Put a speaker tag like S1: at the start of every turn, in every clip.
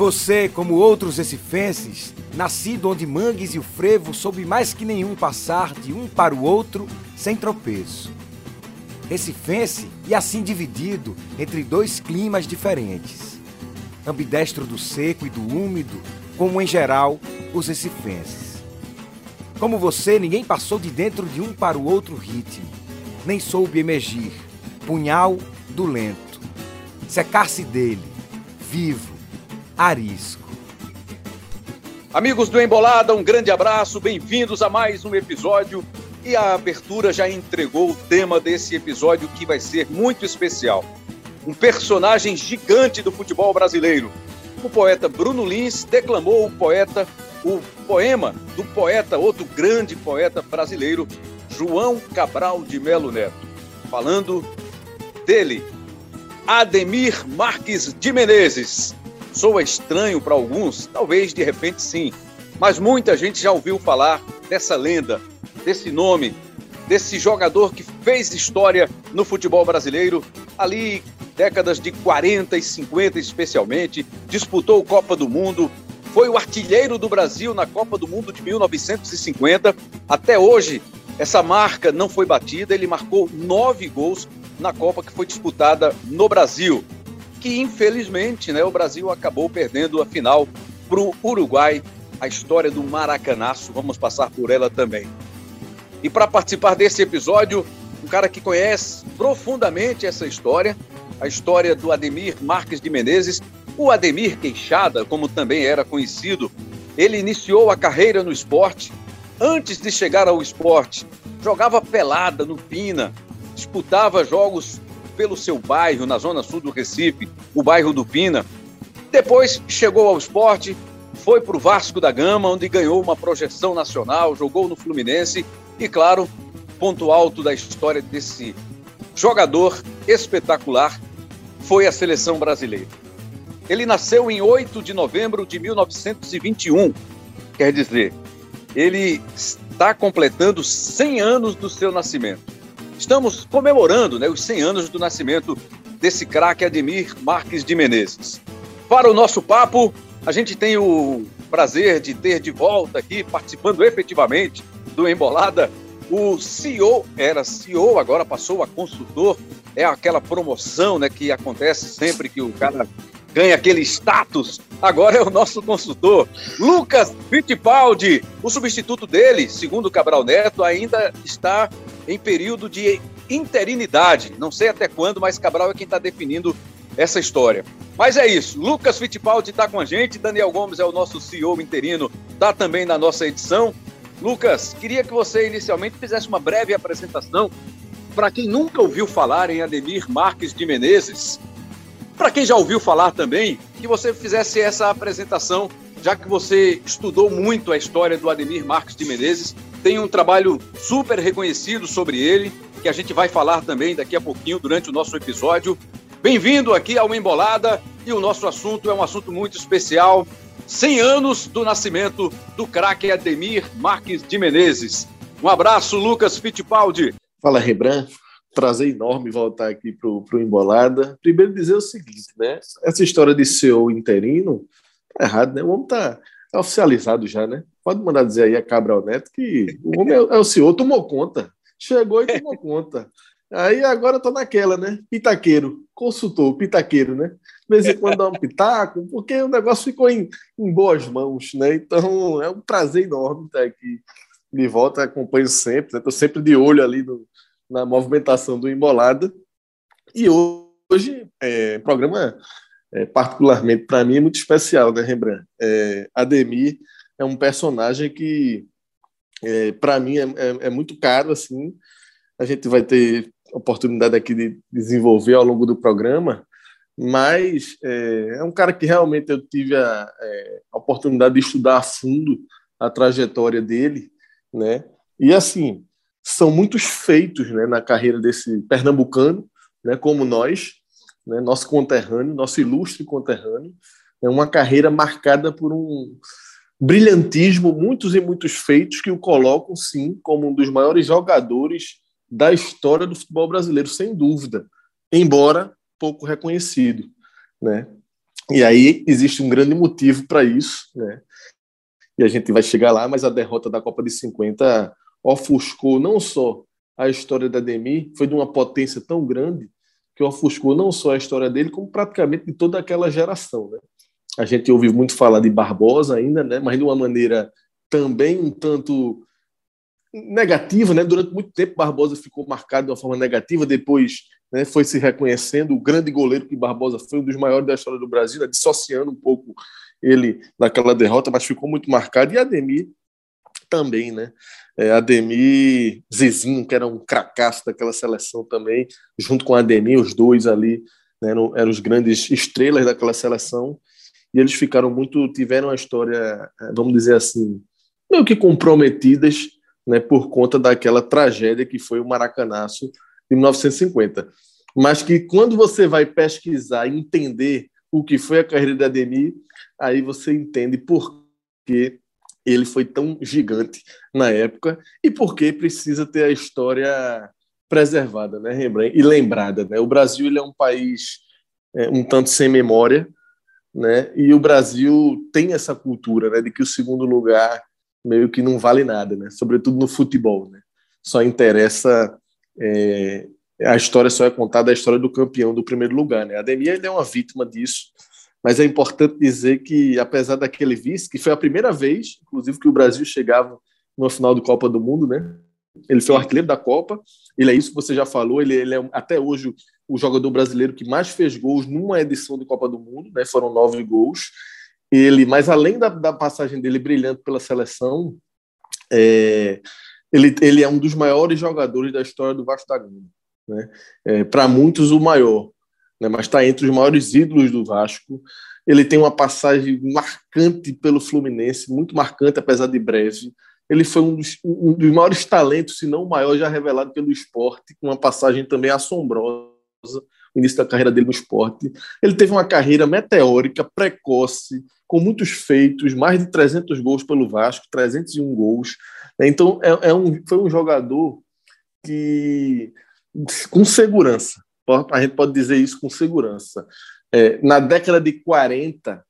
S1: você, como outros recifenses, nascido onde Mangues e o Frevo soube mais que nenhum passar de um para o outro sem tropeço. Recifense e assim dividido entre dois climas diferentes. Ambidestro do seco e do úmido, como em geral os recifenses. Como você, ninguém passou de dentro de um para o outro ritmo, nem soube emergir, punhal do lento, secar-se dele, vivo, arisco.
S2: Amigos do Embolada, um grande abraço, bem-vindos a mais um episódio. E a abertura já entregou o tema desse episódio que vai ser muito especial. Um personagem gigante do futebol brasileiro. O poeta Bruno Lins declamou o poeta, o poema do poeta, outro grande poeta brasileiro, João Cabral de Melo Neto, falando dele, Ademir Marques de Menezes. Soa estranho para alguns, talvez de repente sim, mas muita gente já ouviu falar dessa lenda, desse nome, desse jogador que fez história no futebol brasileiro, ali décadas de 40 e 50 especialmente, disputou Copa do Mundo, foi o artilheiro do Brasil na Copa do Mundo de 1950. Até hoje, essa marca não foi batida, ele marcou nove gols na Copa que foi disputada no Brasil, que infelizmente né, o Brasil acabou perdendo a final para o Uruguai, a história do Maracanaço, vamos passar por ela também. E para participar desse episódio, um cara que conhece profundamente essa história, a história do Ademir Marques de Menezes, o Ademir Queixada, como também era conhecido, ele iniciou a carreira no esporte. Antes de chegar ao esporte, jogava pelada no Pina, disputava jogos pelo seu bairro, na zona sul do Recife, o bairro do Pina. Depois chegou ao esporte, foi para o Vasco da Gama, onde ganhou uma projeção nacional, jogou no Fluminense e, claro, ponto alto da história desse jogador espetacular foi a seleção brasileira. Ele nasceu em 8 de novembro de 1921, quer dizer, ele está completando 100 anos do seu nascimento. Estamos comemorando né, os 100 anos do nascimento desse craque Ademir Marques de Menezes. Para o nosso papo, a gente tem o prazer de ter de volta aqui, participando efetivamente do Embolada, o CEO, era CEO, agora passou a consultor, é aquela promoção né, que acontece sempre que o cara ganha aquele status, agora é o nosso consultor, Lucas Fittipaldi. O substituto dele, segundo Cabral Neto, ainda está em período de interinidade. Não sei até quando, mas Cabral é quem está definindo essa história. Mas é isso. Lucas Fittipaldi está com a gente. Daniel Gomes é o nosso CEO interino, está também na nossa edição. Lucas, queria que você inicialmente fizesse uma breve apresentação para quem nunca ouviu falar em Ademir Marques de Menezes. Para quem já ouviu falar também, que você fizesse essa apresentação, já que você estudou muito a história do Ademir Marques de Menezes tem um trabalho super reconhecido sobre ele, que a gente vai falar também daqui a pouquinho durante o nosso episódio. Bem-vindo aqui ao Embolada e o nosso assunto é um assunto muito especial. 100 anos do nascimento do craque Ademir Marques de Menezes. Um abraço, Lucas Fittipaldi.
S3: Fala, Rembrandt. Prazer enorme voltar aqui para o Embolada. Primeiro dizer o seguinte, né? Essa história de CEO interino tá errado, né? O homem tá oficializado já, né? Pode mandar dizer aí a Cabral Neto que o homem é, é o senhor, tomou conta. Chegou e tomou conta. Aí agora eu tô naquela, né? Pitaqueiro, consultor, pitaqueiro, né? De vez em quando dá um pitaco, porque o negócio ficou em, em boas mãos, né? Então é um prazer enorme estar aqui de volta, acompanho sempre, estou né? sempre de olho ali no, na movimentação do Embolada. E hoje, é, programa é, particularmente para mim é muito especial, né, Rembrandt? É, Ademir é um personagem que, é, para mim, é, é, é, muito caro, assim. A gente vai ter oportunidade aqui de desenvolver ao longo do programa, mas é, é um cara que realmente eu tive a, a, oportunidade de estudar a fundo a trajetória dele, né? E assim, são muitos feitos né, na carreira desse pernambucano, né, como nós, né, nosso conterrâneo, nosso ilustre conterrâneo, é uma carreira marcada por um brilhantismo, muitos e muitos feitos que o colocam, sim, como um dos maiores jogadores da história do futebol brasileiro, sem dúvida, embora pouco reconhecido. Né? E aí existe um grande motivo para isso, né? E a gente vai chegar lá, mas a derrota da Copa de 50 ofuscou não só a história da Demi, foi de uma potência tão grande que ofuscou não só a história dele, como praticamente de toda aquela geração, né? A gente ouve muito falar de Barbosa ainda, né? Mas de uma maneira também um tanto negativa, né? Durante muito tempo Barbosa ficou marcado de uma forma negativa, depois né, foi se reconhecendo o grande goleiro que Barbosa foi um dos maiores da história do Brasil, né, dissociando um pouco ele daquela derrota, mas ficou muito marcado. E Ademir também, né? É, Ademir, Zezinho, que era um cracaço daquela seleção também, junto com Ademir, os dois ali né, eram, eram os grandes estrelas daquela seleção. E eles ficaram muito, tiveram uma história, é, vamos dizer assim, meio que comprometidas né, por conta daquela tragédia que foi o Maracanaço de 1950. Mas que quando você vai pesquisar entender o que foi a carreira de Ademir, aí você entende por que ele foi tão gigante na época e por que precisa ter a história preservada, né, Rembrandt, e lembrada. Né? O Brasil ele é um país é, um tanto sem memória, né? E o Brasil tem essa cultura, né, de que o segundo lugar meio que não vale nada, né? Sobretudo no futebol, né? Só interessa é, a história só é contada a história do campeão do primeiro lugar, né? A Ademir ele é uma vítima disso, mas é importante dizer que apesar daquele vice, que foi a primeira vez, inclusive que o Brasil chegava numa final do Copa do Mundo, né? Ele foi o artilheiro da Copa. Ele é isso que você já falou. Ele, ele é até hoje o jogador brasileiro que mais fez gols numa edição de Copa do Mundo, né? Foram nove gols. Ele, mas além da, da passagem dele brilhante pela seleção, é, ele, ele é um dos maiores jogadores da história do Vasco da Gama. Né? É, Para muitos, o maior, né? mas está entre os maiores ídolos do Vasco. Ele tem uma passagem marcante pelo Fluminense, muito marcante, apesar de breve. Ele foi um dos, um dos maiores talentos, se não o maior, já revelado pelo esporte, com uma passagem também assombrosa o início da carreira dele no esporte. Ele teve uma carreira meteórica, precoce, com muitos feitos, mais de 300 gols pelo Vasco, 301 gols. Então, é, é um, foi um jogador que, com segurança, a gente pode dizer isso com segurança. É, na década de 40,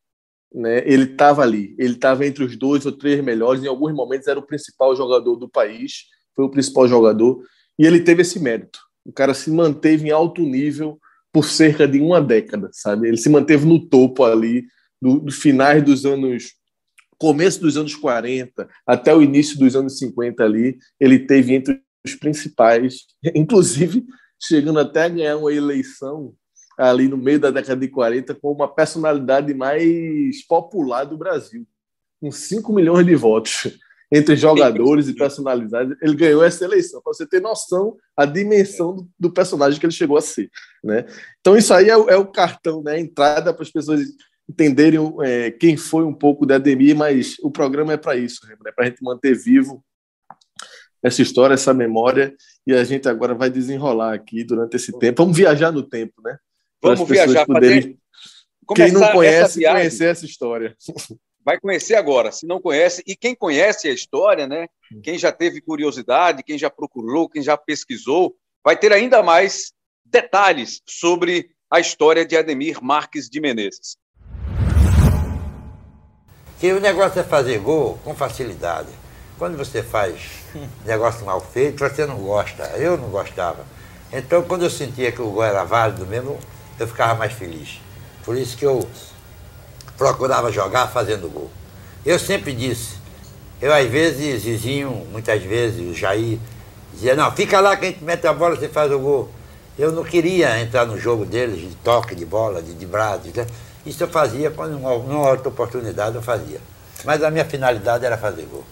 S3: né, ele estava ali, ele estava entre os dois ou três melhores, em alguns momentos era o principal jogador do país, foi o principal jogador, e ele teve esse mérito. O cara se manteve em alto nível por cerca de uma década, sabe? Ele se manteve no topo ali, do, do finais dos anos começo dos anos 40 até o início dos anos 50 ali, ele teve entre os principais, inclusive chegando até a ganhar uma eleição ali no meio da década de 40 com uma personalidade mais popular do Brasil, com 5 milhões de votos entre jogadores e personalidades, ele ganhou essa eleição, para você ter noção a dimensão do, do, personagem que ele chegou a ser. Né? Então, isso aí é, é o cartão, né? a entrada para as pessoas entenderem é, quem foi um pouco da Ademir, mas o programa é para isso, né? para a gente manter vivo essa história, essa memória, e a gente agora vai desenrolar aqui durante esse tempo. Vamos viajar no tempo, né?
S2: Para Vamos viajar, poderem... fazer...
S3: Quem não conhece, conhecer essa história
S2: vai conhecer agora, se não conhece, e quem conhece a história, né? Quem já teve curiosidade, quem já procurou, quem já pesquisou, vai ter ainda mais detalhes sobre a história de Ademir Marques de Menezes.
S4: Que o negócio é fazer gol com facilidade. Quando você faz negócio mal feito, você não gosta. Eu não gostava. Então, quando eu sentia que o gol era válido mesmo, eu ficava mais feliz. Por isso que eu procurava jogar fazendo gol. Eu sempre disse, eu às vezes, Zizinho, muitas vezes, o Jair, dizia, não, fica lá que a gente mete a bola, você faz o gol. Eu não queria entrar no jogo deles, de toque de bola, de, de braço. Né? Isso eu fazia, quando numa outra oportunidade eu fazia. Mas a minha finalidade era fazer gol.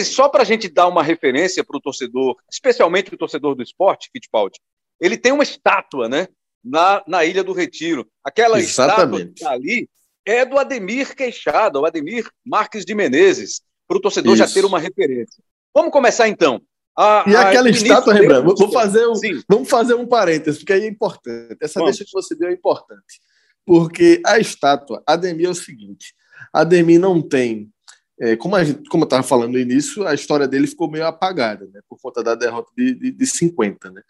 S2: Ele, só para a gente dar uma referência para o torcedor, especialmente o torcedor do esporte, Fittipaldi, ele tem uma estátua, né? na, na Ilha do Retiro. Aquela Exatamente. estátua ali é do Ademir Queixada, o Ademir Marques de Menezes, para o torcedor Isso. já ter uma referência. Vamos começar então.
S3: A, e a, aquela estátua, Rembrandt, vou fazer um, vamos fazer um parênteses, porque aí é importante. Essa vamos. deixa que você deu é importante. Porque a estátua, Ademir é o seguinte: Ademir não tem é, como, a gente, como eu estava falando no início, a história dele ficou meio apagada, né, por conta da derrota de, de, de 50. Né?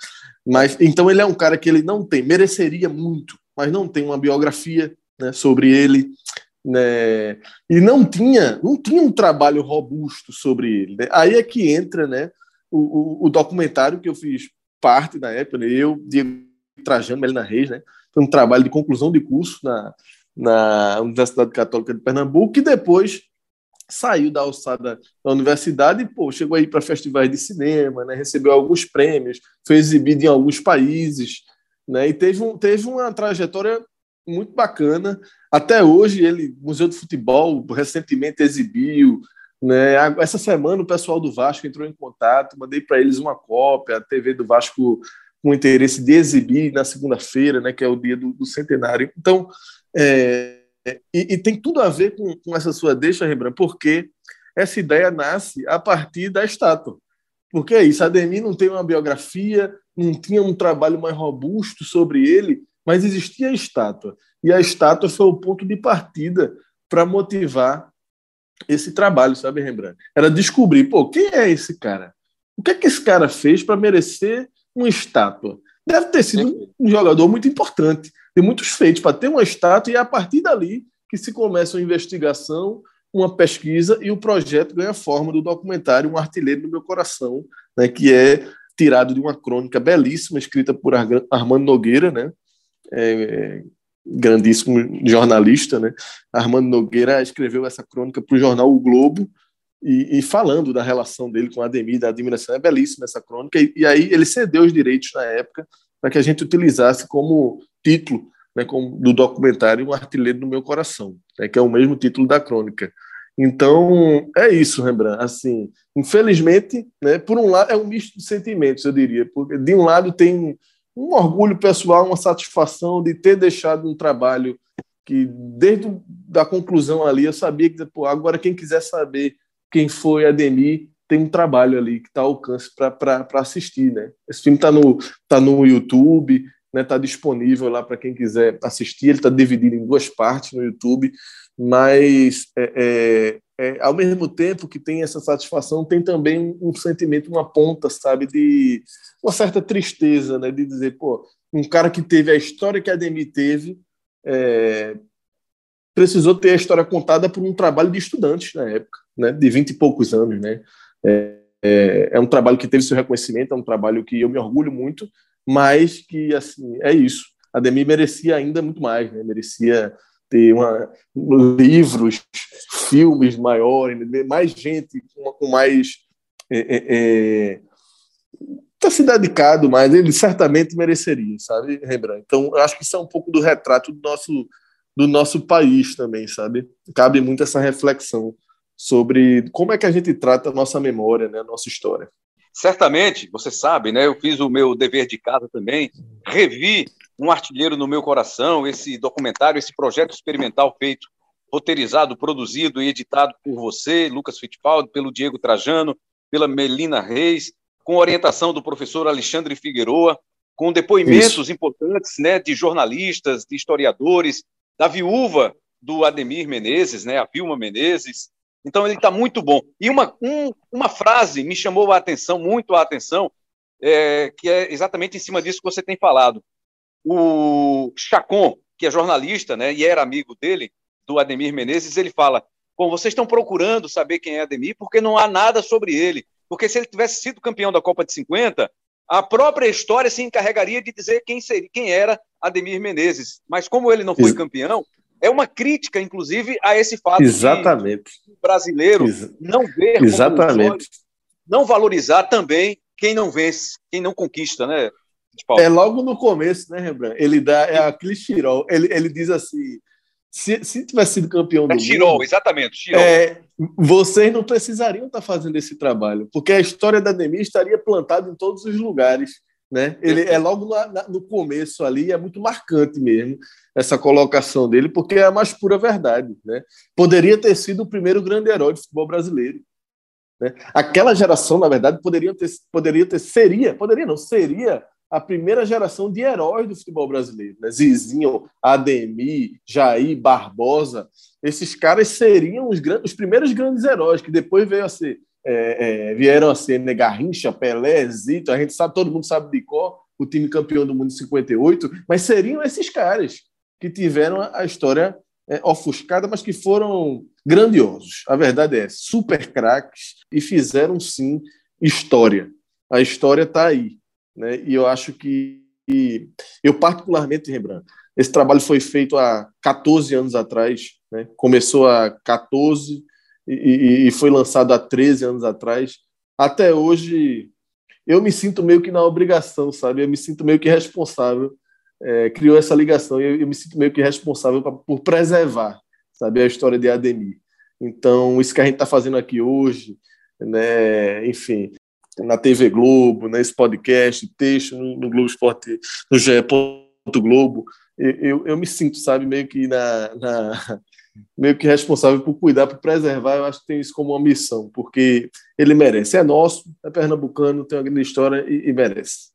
S3: Mas, então ele é um cara que ele não tem, mereceria muito, mas não tem uma biografia né, sobre ele. Né, e não tinha, não tinha um trabalho robusto sobre ele. Né? Aí é que entra né, o, o, o documentário que eu fiz parte na época, né, eu, Diego Trajano, Melina Reis, né, foi um trabalho de conclusão de curso na, na Universidade Católica de Pernambuco, que depois saiu da alçada da universidade e pô, chegou aí para festivais de cinema, né, recebeu alguns prêmios, foi exibido em alguns países, né, e teve, um, teve uma trajetória muito bacana. Até hoje, ele, Museu de Futebol, recentemente exibiu. Né? Essa semana, o pessoal do Vasco entrou em contato, mandei para eles uma cópia, a TV do Vasco com interesse de exibir na segunda-feira, né, que é o dia do, do centenário. Então, é, e, e, tem tudo a ver com, com essa sua deixa, Rembrandt, porque essa ideia nasce a partir da estátua. Porque é isso, Ademir não tem uma biografia, não tinha um trabalho mais robusto sobre ele, mas existia a estátua. E a estátua foi o ponto de partida para motivar esse trabalho, sabe, Rembrandt? Era descobrir, pô, quem é esse cara? O que é que esse cara fez para merecer uma estátua? Deve ter sido um jogador muito importante, tem muitos feitos para ter uma estátua, e é a partir dali que se começa uma investigação, uma pesquisa e o projeto ganha forma do documentário Um Artilheiro no Meu Coração, né, que é tirado de uma crônica belíssima escrita por Armando Nogueira, né, é, grandíssimo jornalista, né? Armando Nogueira escreveu essa crônica para o jornal O Globo e, e, falando da relação dele com a Ademir, da admiração, é belíssima essa crônica, e, e aí ele cedeu os direitos na época para que a gente utilizasse como título né, como, do documentário Um Artilheiro no Meu Coração, né, que é o mesmo título da crônica. Então, é isso, Rembrandt. Assim, infelizmente, né, por um lado, é um misto de sentimentos, eu diria, porque de um lado tem um orgulho pessoal, uma satisfação de ter deixado um trabalho que, desde a conclusão ali, eu sabia que, pô, agora quem quiser saber quem foi Ademir, tem um trabalho ali que está ao alcance para assistir, né? Esse filme está no, tá no YouTube, está né, tá disponível lá para quem quiser assistir. Ele está dividido em duas partes no YouTube, mas é, é, é, ao mesmo tempo que tem essa satisfação, tem também um sentimento, uma ponta, sabe, de uma certa tristeza, né, de dizer, pô, um cara que teve a história que a Ademir teve, é, precisou ter a história contada por um trabalho de estudantes na época, né, de vinte e poucos anos, né, é, é, é, um trabalho que teve seu reconhecimento, é um trabalho que eu me orgulho muito, mas que, assim, é isso. A Ademir merecia ainda muito mais, né, merecia ter uma, livros, filmes maiores, mais gente com, com mais. É, é, é, tá se dedicado mais, ele certamente mereceria, sabe, Rembrandt? Então, eu acho que isso é um pouco do retrato do nosso, do nosso país também, sabe? Cabe muito essa reflexão sobre como é que a gente trata a nossa memória, né, a nossa história.
S2: Certamente, você sabe, né? Eu fiz o meu dever de casa também, revi um artilheiro no meu coração, esse documentário, esse projeto experimental feito, roteirizado, produzido e editado por você, Lucas Fittipaldi, pelo Diego Trajano, pela Melina Reis, com orientação do professor Alexandre Figueroa, com depoimentos Isso. importantes, né, de jornalistas, de historiadores, da viúva do Ademir Menezes, né, a Vilma Menezes. Então ele está muito bom. E uma, um, uma frase me chamou a atenção, muito a atenção, é, que é exatamente em cima disso que você tem falado o Chacon, que é jornalista, né, e era amigo dele, do Ademir Menezes, ele fala: Bom, vocês estão procurando saber quem é Ademir porque não há nada sobre ele. Porque se ele tivesse sido campeão da Copa de 50, a própria história se encarregaria de dizer quem, seria, quem era Ademir Menezes. Mas como ele não foi Ex campeão, é uma crítica, inclusive, a esse fato
S3: Exatamente.
S2: de brasileiro Ex não ver
S3: Exatamente.
S2: não valorizar também quem não vence, quem não conquista, né?
S3: É logo no começo, né, Rembrandt? Ele dá é aquele Chirol. Ele, ele diz assim: se, se tivesse sido campeão do é
S2: Chirol, mundo, exatamente. Chirol.
S3: É, vocês não precisariam estar fazendo esse trabalho, porque a história da Ademir estaria plantada em todos os lugares. Né? Ele é logo no, no começo ali, é muito marcante mesmo essa colocação dele, porque é a mais pura verdade. Né? Poderia ter sido o primeiro grande herói do futebol brasileiro. Né? Aquela geração, na verdade, poderia ter, poderia ter, seria, poderia não, seria a primeira geração de heróis do futebol brasileiro. Né? Zizinho, Ademir, Jair, Barbosa. Esses caras seriam os, os primeiros grandes heróis, que depois veio a ser, é, é, vieram a ser né, Garrincha, Pelé, Zito. A gente sabe, todo mundo sabe de qual o time campeão do mundo em 58, mas seriam esses caras. que tiveram a história é, ofuscada, mas que foram grandiosos. A verdade é, super craques e fizeram sim história. A história está aí. Né? E eu acho que, eu particularmente, Rembrandt, esse trabalho foi feito há 14 anos atrás, né? começou há 14 e, e foi lançado há 13 anos atrás. Até hoje, eu me sinto meio que na obrigação, sabe? Eu me sinto meio que responsável. É, criou essa ligação e eu, eu, me sinto meio que responsável pra, por preservar, sabe, a história de Ademir. Então, isso que a gente está fazendo aqui hoje, né, enfim, na TV Globo, nesse podcast, texto no, no Globo Esporte, no GE. Globo, eu, eu me sinto, sabe, meio que na, na, meio que responsável por cuidar, por preservar. Eu acho que tem isso como uma missão, porque ele merece. É nosso, é pernambucano, tem uma grande história e, e merece.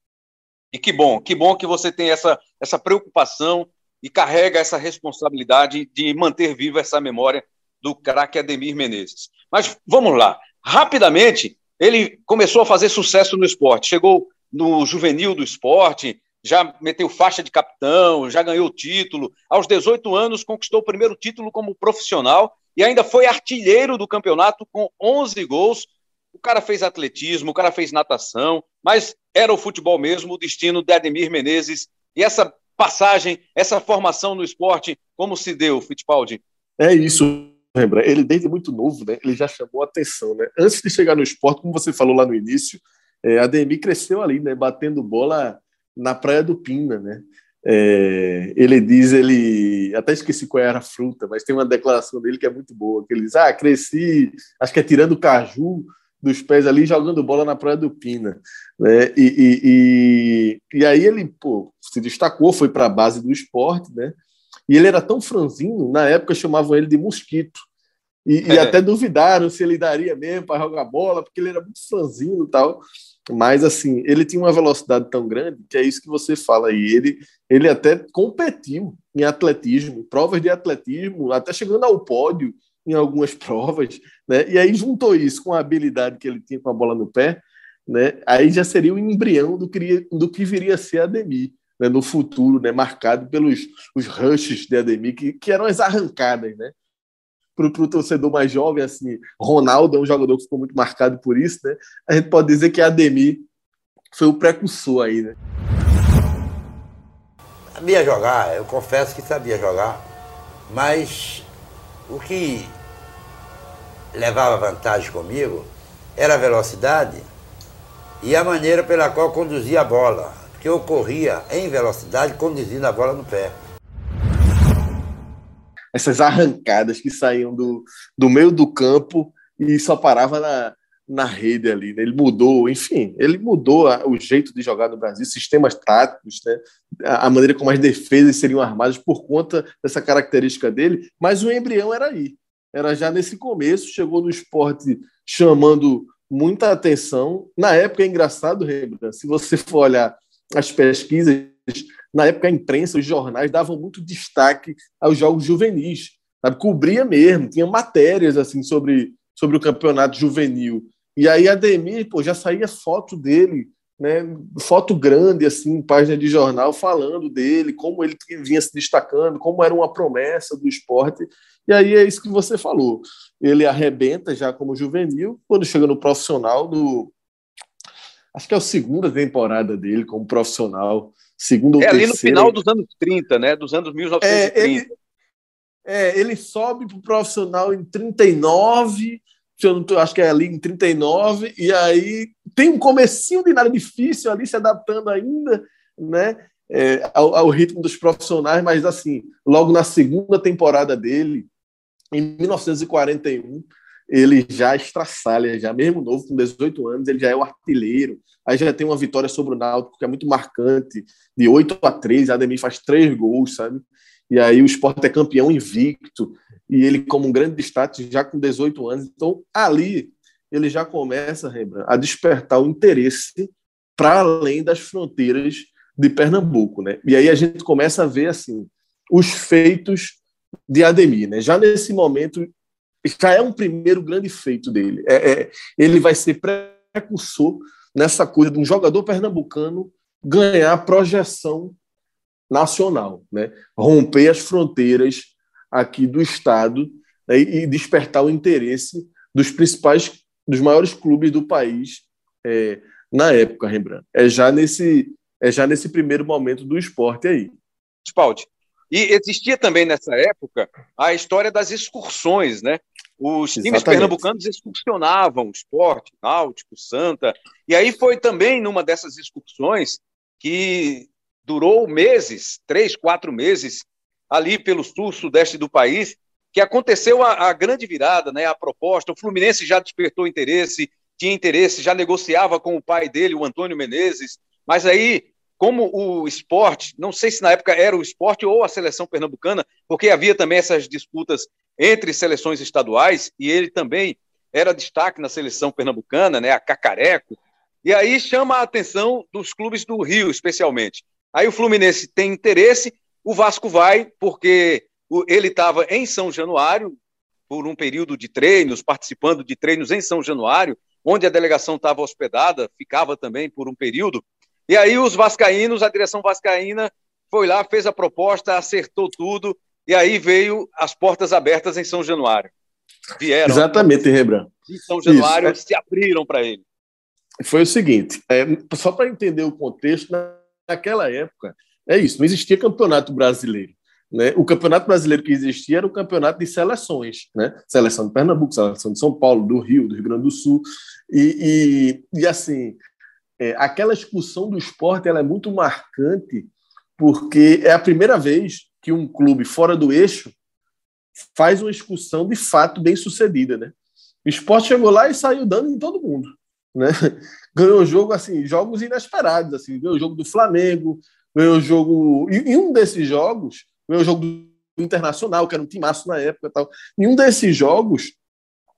S2: E que bom, que bom que você tem essa, essa preocupação e carrega essa responsabilidade de manter viva essa memória do craque Ademir Menezes. Mas vamos lá, rapidamente, ele começou a fazer sucesso no esporte, chegou no juvenil do esporte, já meteu faixa de capitão, já ganhou título. Aos 18 anos, conquistou o primeiro título como profissional e ainda foi artilheiro do campeonato com 11 gols. O cara fez atletismo, o cara fez natação, mas era o futebol mesmo, o destino de Ademir Menezes. E essa passagem, essa formação no esporte, como se deu, Fittipaldi?
S3: É isso, lembra? Ele desde muito novo, né? Ele já chamou a atenção, né? Antes de chegar no esporte, como você falou lá no início, é, Ademir cresceu ali, né? Batendo bola na Praia do Pina, né? É, ele diz, ele até esqueci qual era a fruta, mas tem uma declaração dele que é muito boa, que ele diz, ah, cresci, acho que é tirando caju dos pés ali, jogando bola na Praia do Pina, né? E, e, e, e aí ele, pô, se destacou, foi para a base do esporte, né? E ele era tão franzino, na época chamavam ele de mosquito, e, e até duvidaram se ele daria mesmo para jogar bola, porque ele era muito franzino e tal. Mas, assim, ele tinha uma velocidade tão grande que é isso que você fala aí. Ele, ele até competiu em atletismo, provas de atletismo, até chegando ao pódio em algumas provas, né? E aí juntou isso com a habilidade que ele tinha com a bola no pé, né? Aí já seria o embrião do que, do que viria a ser Ademir, né? No futuro, né? Marcado pelos os rushes de Ademir, que, que eram as arrancadas, né? para o torcedor mais jovem, assim, Ronaldo é um jogador que ficou muito marcado por isso, né? A gente pode dizer que Ademir foi o precursor aí, né?
S4: Sabia jogar, eu confesso que sabia jogar, mas o que levava vantagem comigo era a velocidade e a maneira pela qual conduzia a bola, porque eu corria em velocidade conduzindo a bola no pé
S3: essas arrancadas que saíam do, do meio do campo e só parava na, na rede ali. Né? Ele mudou, enfim, ele mudou o jeito de jogar no Brasil, sistemas táticos, né? a, a, maneira como as defesas seriam armadas por conta dessa característica dele, mas o embrião era aí. Era já nesse começo, chegou no esporte chamando muita atenção. Na época é engraçado, Rembrandt, se você for olhar as pesquisas na época a imprensa, os jornais davam muito destaque aos jogos juvenis, sabe? cobria mesmo, tinha matérias assim sobre, sobre o campeonato juvenil. E aí a pô, já saía foto dele, né, foto grande assim, página de jornal falando dele, como ele vinha se destacando, como era uma promessa do esporte. E aí é isso que você falou. Ele arrebenta já como juvenil, quando chega no profissional, no acho que é a segunda temporada dele como profissional, Segundo
S2: é ali no final dos anos 30, né? Dos anos 1930. É, ele,
S3: é, ele sobe para o profissional em 39, se eu não tô, acho que é ali em 39, e aí tem um comecinho de nada difícil ali, se adaptando ainda, né? É, ao, ao, ritmo dos profissionais, mas assim, logo na segunda temporada dele, em 1941, ele já estraçalha, já mesmo novo, com 18 anos, ele já é o artilheiro. Aí já tem uma vitória sobre o Náutico, que é muito marcante, de 8 a 3, a Ademir faz três gols, sabe? E aí o Sport é campeão invicto, e ele como um grande destaque já com 18 anos. Então, ali, ele já começa, Rembrandt, a despertar o interesse para além das fronteiras de Pernambuco, né? E aí a gente começa a ver, assim, os feitos de Ademir, né? Já nesse momento, já é um primeiro grande feito dele. É, é, ele vai ser precursor nessa coisa de um jogador pernambucano ganhar projeção nacional, né? romper as fronteiras aqui do Estado né? e despertar o interesse dos principais, dos maiores clubes do país é, na época, Rembrandt. É já nesse, é já nesse primeiro momento do esporte aí.
S2: Spaldi. E existia também nessa época a história das excursões, né? Os times Exatamente. pernambucanos excursionavam esporte, náutico, santa. E aí foi também numa dessas excursões que durou meses, três, quatro meses, ali pelo sul, sudeste do país, que aconteceu a, a, grande virada, né, a proposta. O Fluminense já despertou interesse, tinha interesse, já negociava com o pai dele, o Antônio Menezes, mas aí, como o esporte, não sei se na época era o esporte ou a seleção pernambucana, porque havia também essas disputas entre seleções estaduais, e ele também era destaque na seleção pernambucana, né, a Cacareco, e aí chama a atenção dos clubes do Rio, especialmente. Aí o Fluminense tem interesse, o Vasco vai, porque ele estava em São Januário, por um período de treinos, participando de treinos em São Januário, onde a delegação estava hospedada, ficava também por um período. E aí os vascaínos, a direção vascaína foi lá, fez a proposta, acertou tudo, e aí veio as portas abertas em São Januário.
S3: Vieram. Exatamente, Rebran.
S2: Em São Januário Isso, se abriram para ele.
S3: Foi o seguinte, é, só para entender o contexto, naquela época, é isso, não existia campeonato brasileiro. Né? O campeonato brasileiro que existia era o campeonato de seleções, né? Seleção de Pernambuco, seleção de São Paulo, do Rio, do Rio Grande do Sul. E, e, e assim, é, aquela expulsão do esporte ela é muito marcante, porque é a primeira vez que um clube fora do eixo faz uma expulsão de fato bem sucedida. Né? O esporte chegou lá e saiu dando em todo mundo. Né? Ganhou o jogo, assim, jogos inesperados. Assim, ganhou o jogo do Flamengo, ganhou o jogo. E, e um desses jogos o jogo do Internacional, que era um timaço na época tal. E um desses jogos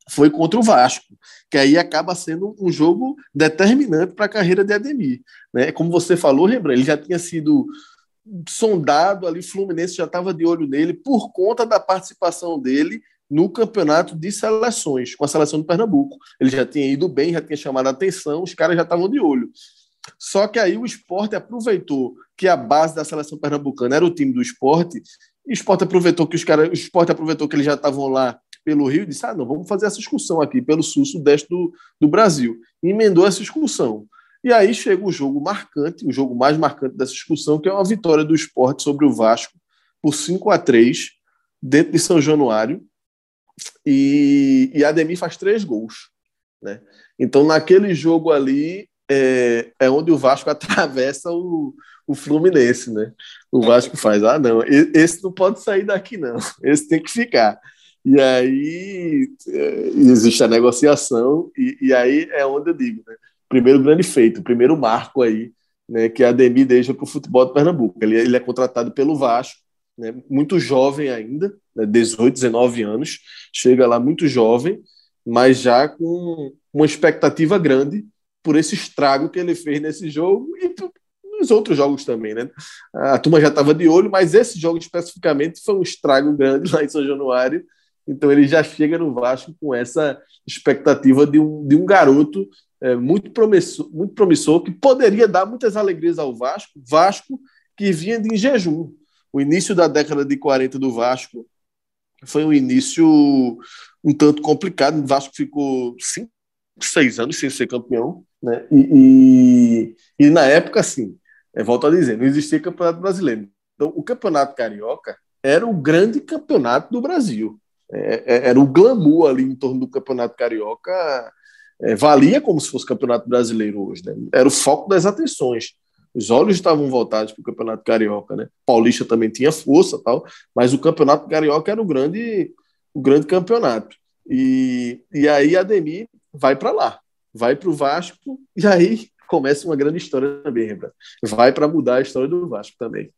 S3: foi contra o Vasco, que aí acaba sendo um jogo determinante para a carreira de Ademir. Né? Como você falou, Rembrandt, ele já tinha sido sondado ali, Fluminense já estava de olho nele por conta da participação dele no campeonato de seleções, com a seleção do Pernambuco. Ele já tinha ido bem, já tinha chamado a atenção, os caras já estavam de olho. Só que aí o esporte aproveitou que a base da seleção pernambucana era o time do esporte, e o esporte aproveitou que os caras, o esporte aproveitou que eles já estavam lá pelo Rio e disse: ah, não, vamos fazer essa excursão aqui pelo sul-sudeste do, do Brasil. E emendou essa excursão. E aí chega o jogo marcante, o jogo mais marcante dessa excursão, que é uma vitória do esporte sobre o Vasco por 5 a 3 dentro de São Januário. E, e Ademir faz três gols. Né? Então, naquele jogo ali, é, é onde o Vasco atravessa o, o Fluminense, né? O Vasco faz, ah, não, esse não pode sair daqui, não, esse tem que ficar. E aí é, existe a negociação, e, e, aí é onde eu digo, né? Primeiro grande feito, primeiro marco aí, né, que a Ademir deixa para o futebol de Pernambuco. Ele, ele é contratado pelo Vasco, né, muito jovem ainda, né, 18, 19 anos, chega lá muito jovem, mas já com uma expectativa grande por esse estrago que ele fez nesse jogo e nos outros jogos também, né? A turma já estava de olho, mas esse jogo especificamente foi um estrago grande lá em São Januário. Então ele já chega no Vasco com essa expectativa de um, de um garoto é, muito, promissor, muito promissor que poderia dar muitas alegrias ao Vasco. Vasco que vinha de em jejum. O início da década de 40 do Vasco foi um início um tanto complicado. O Vasco ficou cinco, seis anos sem ser campeão. Né? E, e, e na época, assim, é, volto a dizer, não existia campeonato brasileiro. Então, o campeonato carioca era o grande campeonato do Brasil. É, é, era o glamour ali em torno do campeonato carioca. É, valia como se fosse campeonato brasileiro hoje. Né? Era o foco das atenções. Os olhos estavam voltados para o campeonato carioca. Né? Paulista também tinha força, tal, mas o campeonato carioca era o grande, o grande campeonato. E, e aí Ademir vai para lá vai para o Vasco e aí começa uma grande história também, Rembrandt. Vai para mudar a história do Vasco também.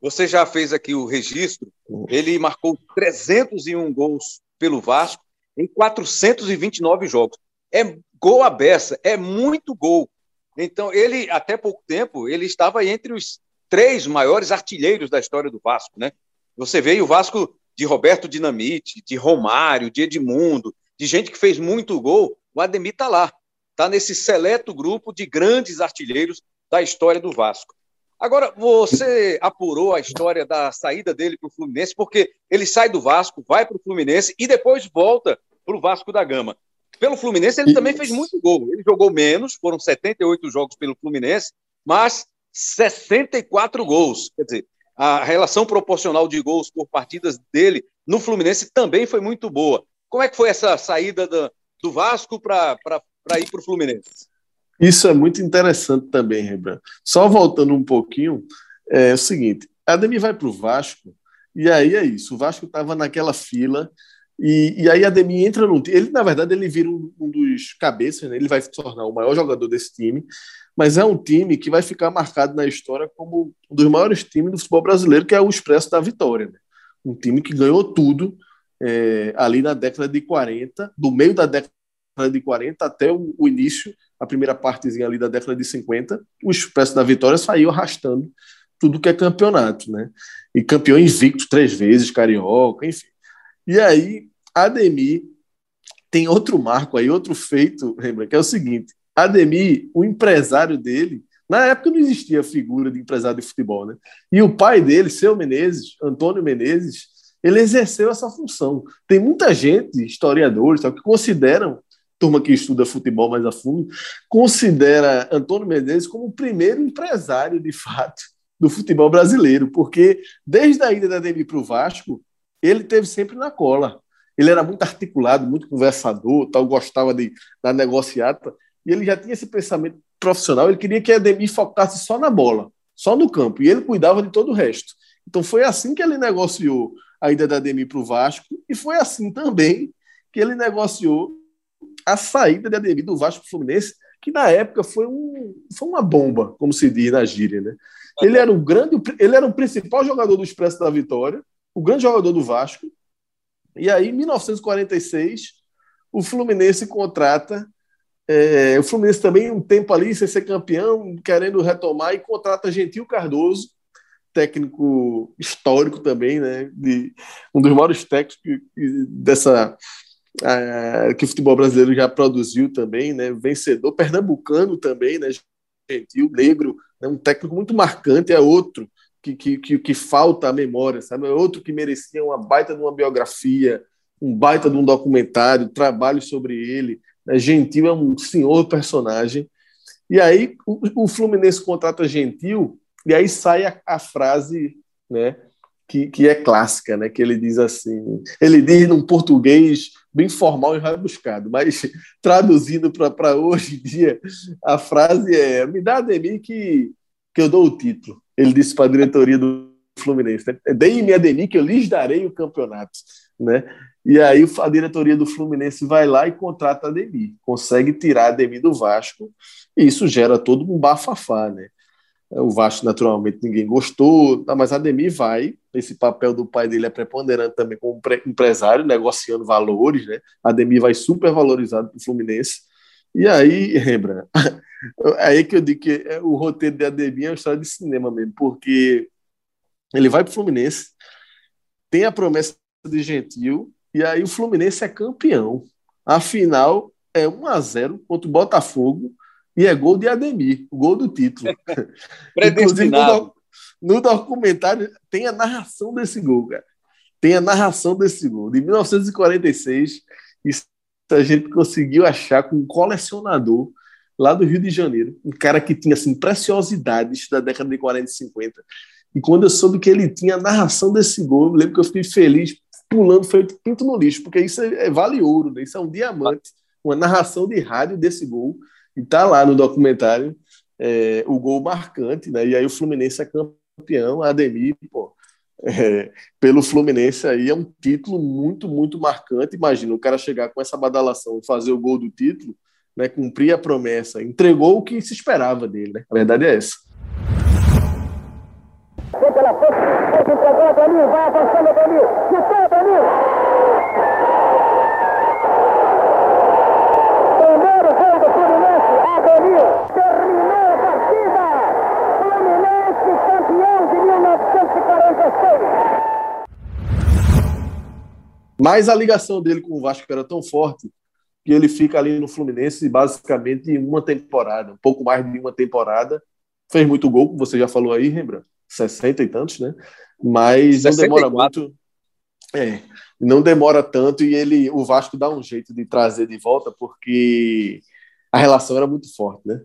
S2: Você já fez aqui o registro. Ele marcou 301 gols pelo Vasco em 429 jogos. É gol a beça, é muito gol. Então, ele, até pouco tempo, ele estava entre os três maiores artilheiros da história do Vasco, né? Você veio o Vasco de Roberto Dinamite, de Romário, de Edmundo, de gente que fez muito gol. O Ademir está lá está nesse seleto grupo de grandes artilheiros da história do Vasco. Agora, você apurou a história da saída dele para o Fluminense, porque ele sai do Vasco, vai para o Fluminense e depois volta para o Vasco da Gama. Pelo Fluminense, ele Isso. também fez muito gol. Ele jogou menos, foram 78 jogos pelo Fluminense, mas 64 gols. Quer dizer, a relação proporcional de gols por partidas dele no Fluminense também foi muito boa. Como é que foi essa saída do, do Vasco para ir para o Fluminense?
S3: Isso é muito interessante também, Rembrandt. Só voltando um pouquinho, é, o seguinte: Ademir vai para o Vasco, e aí é isso. O Vasco estava naquela fila, e, e aí Ademir entra no time. Ele, na verdade, ele vira um, um dos cabeças, né? ele vai se tornar o maior jogador desse time, mas é um time que vai ficar marcado na história como um dos maiores times do futebol brasileiro, que é o Expresso da Vitória. Né? Um time que ganhou tudo é, ali na década de 40, do meio da década de 40 até o, o início a primeira partezinha ali da década de 50, o Expresso da Vitória saiu arrastando tudo que é campeonato, né? E campeão invicto três vezes, carioca, enfim. E aí, Ademir tem outro marco aí, outro feito, lembra, que é o seguinte: Ademir, o empresário dele, na época não existia figura de empresário de futebol, né? E o pai dele, seu Menezes, Antônio Menezes, ele exerceu essa função. Tem muita gente, historiadores, que consideram turma que estuda futebol mais a fundo, considera Antônio Menezes como o primeiro empresário, de fato, do futebol brasileiro, porque desde a ida da Demi para o Vasco, ele teve sempre na cola. Ele era muito articulado, muito conversador, tal, gostava de, da negociata, e ele já tinha esse pensamento profissional, ele queria que a Demi focasse só na bola, só no campo, e ele cuidava de todo o resto. Então foi assim que ele negociou a ida da Demi para o Vasco, e foi assim também que ele negociou a saída de Ademir do Vasco para o Fluminense, que na época foi, um, foi uma bomba, como se diz na gíria. Né? Ele era o grande, ele era o principal jogador do Expresso da Vitória, o grande jogador do Vasco. E aí, em 1946, o Fluminense contrata. É, o Fluminense também, um tempo ali, sem ser campeão, querendo retomar, e contrata Gentil Cardoso, técnico histórico também, né? De, um dos maiores técnicos dessa é, que o futebol brasileiro já produziu também, né? Vencedor, pernambucano também, né? Gentil, negro, né? um técnico muito marcante, é outro que, que, que, que falta a memória, sabe? É outro que merecia uma baita de uma biografia, um baita de um documentário, trabalho sobre ele. Né? Gentil é um senhor personagem. E aí o, o Fluminense contrata Gentil, e aí sai a, a frase, né? Que, que, é clássica, né? Que ele diz assim, ele diz num português bem formal e rebuscado, mas traduzindo para hoje em dia, a frase é: me dá Ademir que, que eu dou o título. Ele disse para a diretoria do Fluminense: né? deem-me Ademir que eu lhes darei o campeonato. Né? E aí a diretoria do Fluminense vai lá e contrata Ademir, consegue tirar Ademir do Vasco, e isso gera todo um bafafá, né? O Vasco, naturalmente, ninguém gostou, tá, mas Ademir vai. Esse papel do pai dele é preponderante também como empresário, negociando valores. Né? Ademir vai super valorizado para o Fluminense. E aí, lembra, aí que eu digo que é, o roteiro de Ademir é uma história de cinema mesmo, porque ele vai para o Fluminense, tem a promessa de Gentil, e aí o Fluminense é campeão. A final é 1 a 0 contra o Botafogo e é gol de Ademir, o gol do título.
S2: Predestinado.
S3: No, no, documentário tem a narração desse gol, cara. Tem a narração desse gol. De 1946, isso a gente conseguiu achar com um colecionador lá do Rio de Janeiro, um cara que tinha assim, preciosidades da década de 40 e 50. E quando eu soube que ele tinha a narração desse gol, eu lembro que eu fiquei feliz, pulando, feito pinto no lixo, porque isso é, é vale ouro, né? isso é um diamante, uma narração de rádio desse gol. E tá lá no documentário é, o gol marcante, né? E aí o Fluminense é campeão, Ademir, pô, é, pelo Fluminense aí é um título muito, muito marcante. Imagina o cara chegar com essa badalação, fazer o gol do título, né? Cumprir a promessa, entregou o que se esperava dele, né? A verdade é essa. Vem pela frente, entregou a vai avançando Mas a ligação dele com o Vasco era tão forte que ele fica ali no Fluminense basicamente uma temporada, um pouco mais de uma temporada, fez muito gol, como você já falou aí, Rembrandt, 60 e tantos, né? Mas 64. não demora muito. É, não demora tanto e ele, o Vasco dá um jeito de trazer de volta porque a relação era muito forte, né?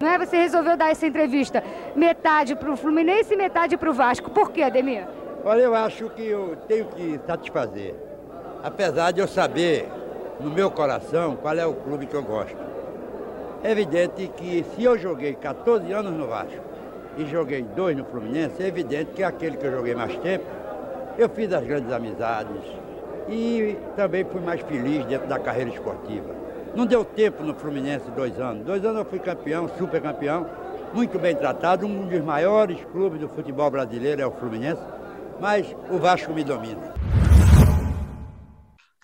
S5: Não é? Você resolveu dar essa entrevista metade para o Fluminense e metade para o Vasco. Por quê, Ademir?
S4: Olha, eu acho que eu tenho que satisfazer. Apesar de eu saber, no meu coração, qual é o clube que eu gosto. É evidente que se eu joguei 14 anos no Vasco e joguei dois no Fluminense, é evidente que aquele que eu joguei mais tempo, eu fiz as grandes amizades e também fui mais feliz dentro da carreira esportiva. Não deu tempo no Fluminense dois anos. Dois anos eu fui campeão, super campeão, muito bem tratado. Um dos maiores clubes do futebol brasileiro é o Fluminense, mas o Vasco me domina.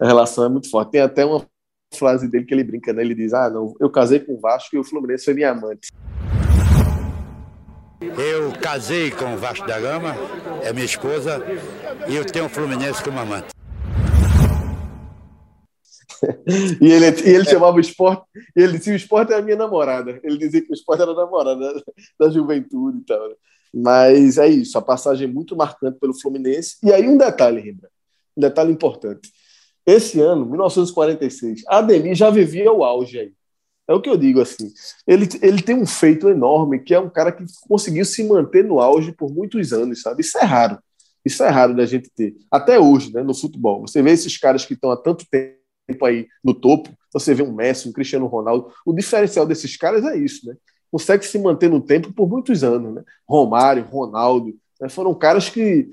S3: A relação é muito forte. Tem até uma frase dele que ele brinca, né? Ele diz: Ah, não, eu casei com o Vasco e o Fluminense foi minha amante.
S4: Eu casei com o Vasco da Gama, é minha esposa, e eu tenho o Fluminense como amante.
S3: e ele, e ele chamava o esporte, ele dizia o esporte é a minha namorada. Ele dizia que o esporte era a namorada da, juventude e tal. Né? Mas é isso, a passagem é muito marcante pelo Fluminense. E aí um detalhe, Rembrandt, um detalhe importante. Esse ano, 1946, Ademir já vivia o auge aí. É o que eu digo assim. Ele, ele tem um feito enorme, que é um cara que conseguiu se manter no auge por muitos anos, sabe? Isso é raro. Isso é raro da gente ter. Até hoje, né, no futebol. Você vê esses caras que estão há tanto tempo aí no topo, você vê um Messi, um Cristiano Ronaldo. O diferencial desses caras é isso, né? Consegue se manter no tempo por muitos anos, né? Romário, Ronaldo, né? foram caras que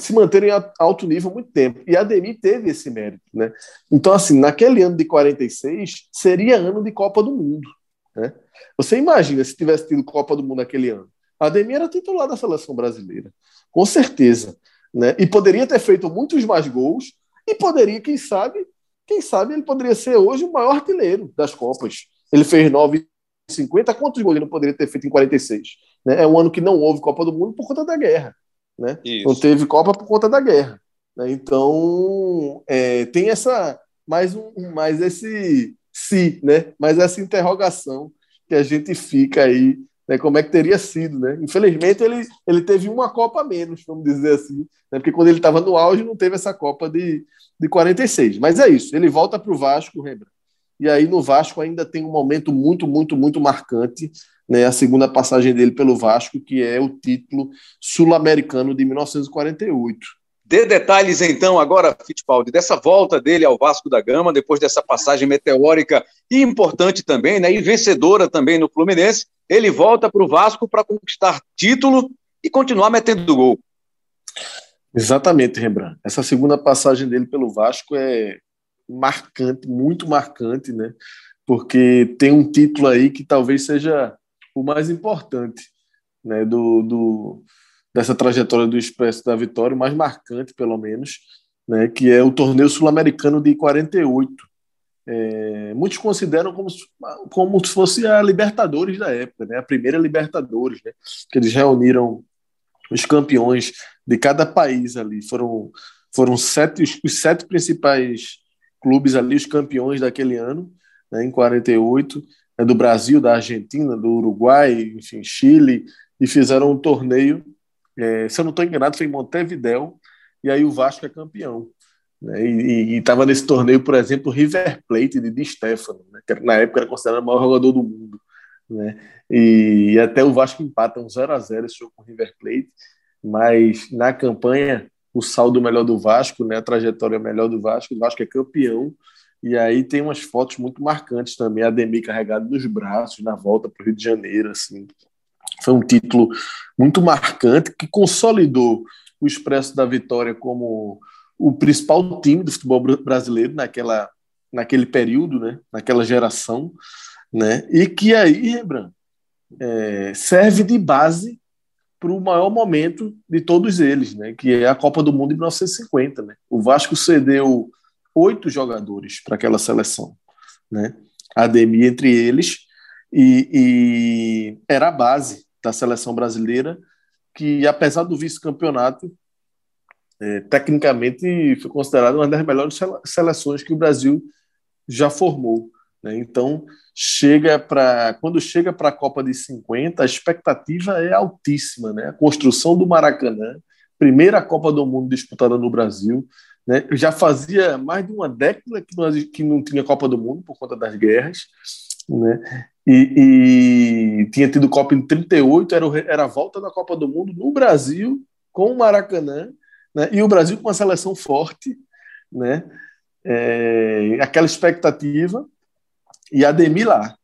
S3: se manterem a alto nível muito tempo. E Ademir teve esse mérito, né? Então, assim, naquele ano de 46, seria ano de Copa do Mundo, né? Você imagina se tivesse tido Copa do Mundo naquele ano. Ademir era titular da seleção brasileira, com certeza, né? E poderia ter feito muitos mais gols e poderia, quem sabe, quem sabe ele poderia ser hoje o maior artilheiro das Copas. Ele fez 9,50. Quantos gols ele não poderia ter feito em 46? Né? É um ano que não houve Copa do Mundo por conta da guerra né? Não teve Copa por conta da guerra. Né? Então, é, tem essa mais um mais esse se, né? Mais essa interrogação que a gente fica aí, né? Como é que teria sido, né? Infelizmente ele, ele teve uma Copa a menos, vamos dizer assim, né? Porque quando ele estava no auge não teve essa Copa de, de 46. Mas é isso, ele volta para o Vasco, lembra? E aí no Vasco ainda tem um momento muito, muito, muito marcante né, a segunda passagem dele pelo Vasco, que é o título sul-americano de 1948.
S2: Dê detalhes então agora, Fittipaldi, dessa volta dele ao Vasco da Gama, depois dessa passagem meteórica e importante também, né, e vencedora também no Fluminense. Ele volta para o Vasco para conquistar título e continuar metendo gol.
S3: Exatamente, Rembrandt. Essa segunda passagem dele pelo Vasco é marcante, muito marcante, né? Porque tem um título aí que talvez seja o mais importante né, do, do, dessa trajetória do Expresso da Vitória, o mais marcante, pelo menos, né, que é o torneio sul-americano de 48. É, muitos consideram como, como se fosse a Libertadores da época, né, a primeira Libertadores, né, que eles reuniram os campeões de cada país ali. Foram, foram sete, os sete principais clubes ali, os campeões daquele ano, né, em 48 né, do Brasil, da Argentina, do Uruguai, enfim, Chile, e fizeram um torneio, é, se eu não estou enganado, foi em Montevideo, e aí o Vasco é campeão. Né, e estava nesse torneio, por exemplo, River Plate de Di Stefano, né, que na época era considerado o maior jogador do mundo. Né, e, e até o Vasco empata um 0 a 0 esse jogo com o River Plate, mas na campanha o saldo melhor do Vasco, né, a trajetória melhor do Vasco, o Vasco é campeão, e aí tem umas fotos muito marcantes também, a Ademir carregado nos braços na volta para o Rio de Janeiro, assim. Foi um título muito marcante que consolidou o Expresso da Vitória como o principal time do futebol brasileiro naquela, naquele período, né? naquela geração, né? e que aí, Rembrandt, é, serve de base para o maior momento de todos eles, né? que é a Copa do Mundo de 1950. Né? O Vasco cedeu oito jogadores para aquela seleção, né? Ademir entre eles, e, e, era a base da seleção brasileira, que apesar do vice-campeonato, é, tecnicamente foi considerada uma das melhores seleções que o Brasil já formou. Né? Então, chega para quando chega para a Copa de 50, a expectativa é altíssima. Né? A construção do Maracanã, primeira Copa do Mundo disputada no Brasil. Né? Já fazia mais de uma década que não, que não tinha Copa do Mundo por conta das guerras. Né? E, e tinha tido Copa em 38, era, era a volta da Copa do Mundo no Brasil, com o Maracanã, né? e o Brasil com uma seleção forte, né? É, aquela expectativa, e a Demi lá.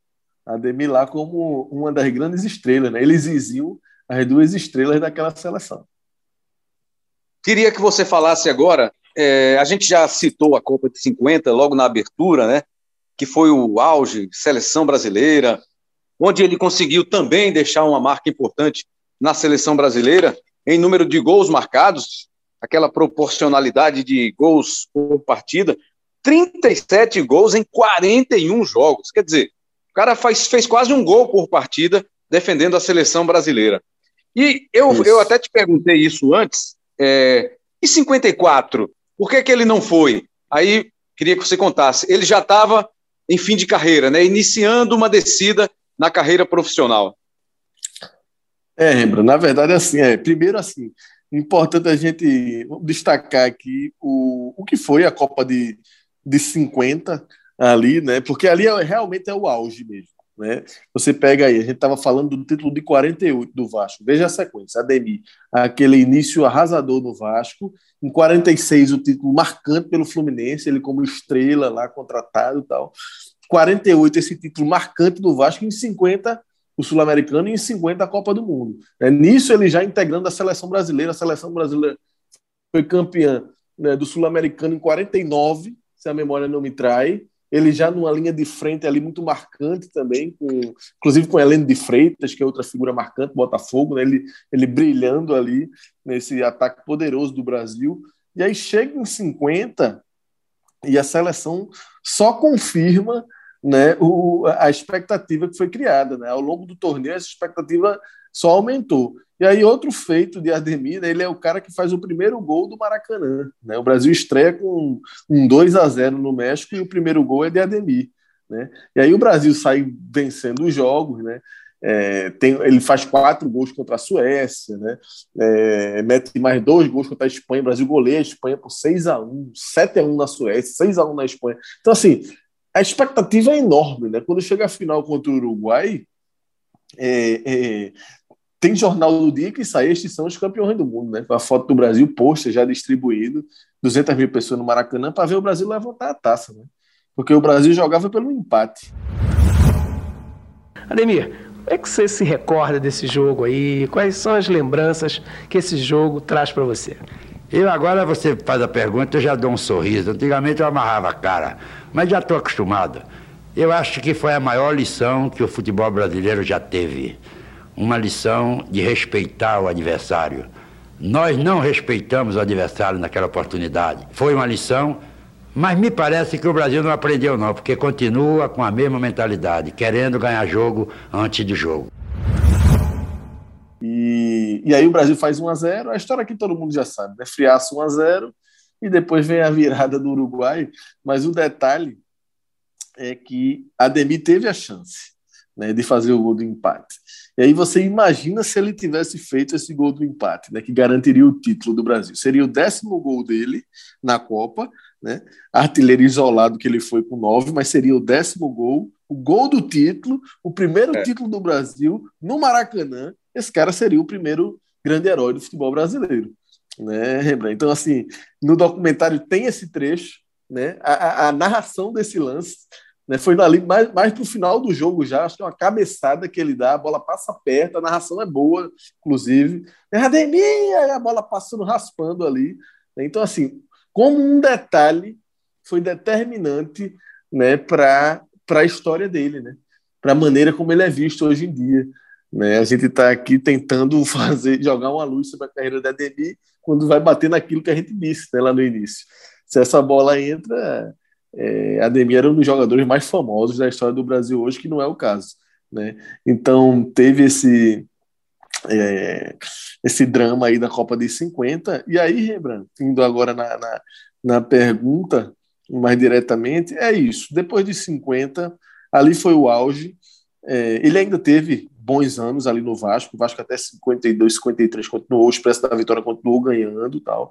S3: A Demi lá como uma das grandes estrelas. Né? Eles exigiam as duas estrelas daquela seleção.
S2: Queria que você falasse agora. É, a gente já citou a Copa de 50 logo na abertura, né? que foi o auge, seleção brasileira, onde ele conseguiu também deixar uma marca importante na seleção brasileira em número de gols marcados, aquela proporcionalidade de gols por partida, 37 gols em 41 jogos. Quer dizer, o cara faz, fez quase um gol por partida defendendo a seleção brasileira. E eu, eu até te perguntei isso antes. É, e 54? Por que, que ele não foi? Aí queria que você contasse. Ele já estava em fim de carreira, né? iniciando uma descida na carreira profissional.
S3: É, Rembrandt, na verdade, assim, é, primeiro, assim, importante a gente destacar aqui o, o que foi a Copa de, de 50 ali, né? Porque ali é, realmente é o auge mesmo. Né? Você pega aí, a gente estava falando do título de 48 do Vasco, veja a sequência, Ademir, aquele início arrasador no Vasco, em 46 o título marcante pelo Fluminense, ele como estrela lá, contratado e tal, 48 esse título marcante do Vasco, em 50 o Sul-Americano e em 50 a Copa do Mundo. É, nisso ele já integrando a seleção brasileira, a seleção brasileira foi campeã né, do Sul-Americano em 49, se a memória não me trai, ele já numa linha de frente ali muito marcante também, com, inclusive com Heleno de Freitas, que é outra figura marcante, Botafogo, né? ele, ele brilhando ali nesse ataque poderoso do Brasil. E aí chega em 50 e a seleção só confirma né, o, a expectativa que foi criada. Né? Ao longo do torneio, essa expectativa só aumentou. E aí, outro feito de Ademir, né, ele é o cara que faz o primeiro gol do Maracanã. Né? O Brasil estreia com um 2 a 0 no México e o primeiro gol é de Ademir. Né? E aí o Brasil sai vencendo os jogos, né? É, tem, ele faz quatro gols contra a Suécia, né? É, mete mais dois gols contra a Espanha. O Brasil goleia a Espanha por 6 a 1 7 a 1 na Suécia, 6 a 1 na Espanha. Então, assim, a expectativa é enorme, né? Quando chega a final contra o Uruguai, é, é, tem jornal do dia que sai, estes são os campeões do mundo, né? Com a foto do Brasil posta já distribuído, 200 mil pessoas no Maracanã, para ver o Brasil levantar a taça, né? Porque o Brasil jogava pelo empate.
S6: Ademir, como é que você se recorda desse jogo aí? Quais são as lembranças que esse jogo traz para você?
S4: Eu agora você faz a pergunta, eu já dou um sorriso. Antigamente eu amarrava a cara, mas já estou acostumado. Eu acho que foi a maior lição que o futebol brasileiro já teve uma lição de respeitar o adversário. Nós não respeitamos o adversário naquela oportunidade. Foi uma lição, mas me parece que o Brasil não aprendeu não, porque continua com a mesma mentalidade, querendo ganhar jogo antes do jogo.
S3: E, e aí o Brasil faz 1 a 0 a história que todo mundo já sabe, né? Friaço 1 a 0 e depois vem a virada do Uruguai, mas o detalhe é que Ademir teve a chance né, de fazer o gol do empate. E aí você imagina se ele tivesse feito esse gol do empate, né, que garantiria o título do Brasil. Seria o décimo gol dele na Copa, né, artilheiro isolado que ele foi com nove, mas seria o décimo gol, o gol do título, o primeiro é. título do Brasil no Maracanã. Esse cara seria o primeiro grande herói do futebol brasileiro. Né, Então, assim, no documentário tem esse trecho, né, a, a narração desse lance né? Foi ali mais, mais para o final do jogo já, acho que é uma cabeçada que ele dá, a bola passa perto, a narração é boa, inclusive. Ademir, a bola passando, raspando ali. Né? Então, assim, como um detalhe, foi determinante né, para a história dele, né? para a maneira como ele é visto hoje em dia. Né? A gente está aqui tentando fazer jogar uma luz sobre a carreira da Ademir quando vai bater naquilo que a gente disse né, lá no início. Se essa bola entra, é, Ademir era um dos jogadores mais famosos da história do Brasil hoje, que não é o caso. Né? Então, teve esse, é, esse drama aí da Copa de 50. E aí, Rembrandt, indo agora na, na, na, pergunta mais diretamente, é isso. Depois de 50, Ali foi o auge. É, ele ainda teve bons anos ali no Vasco, o Vasco até 52, 53 continuou, o Expresso da Vitória continuou ganhando tal.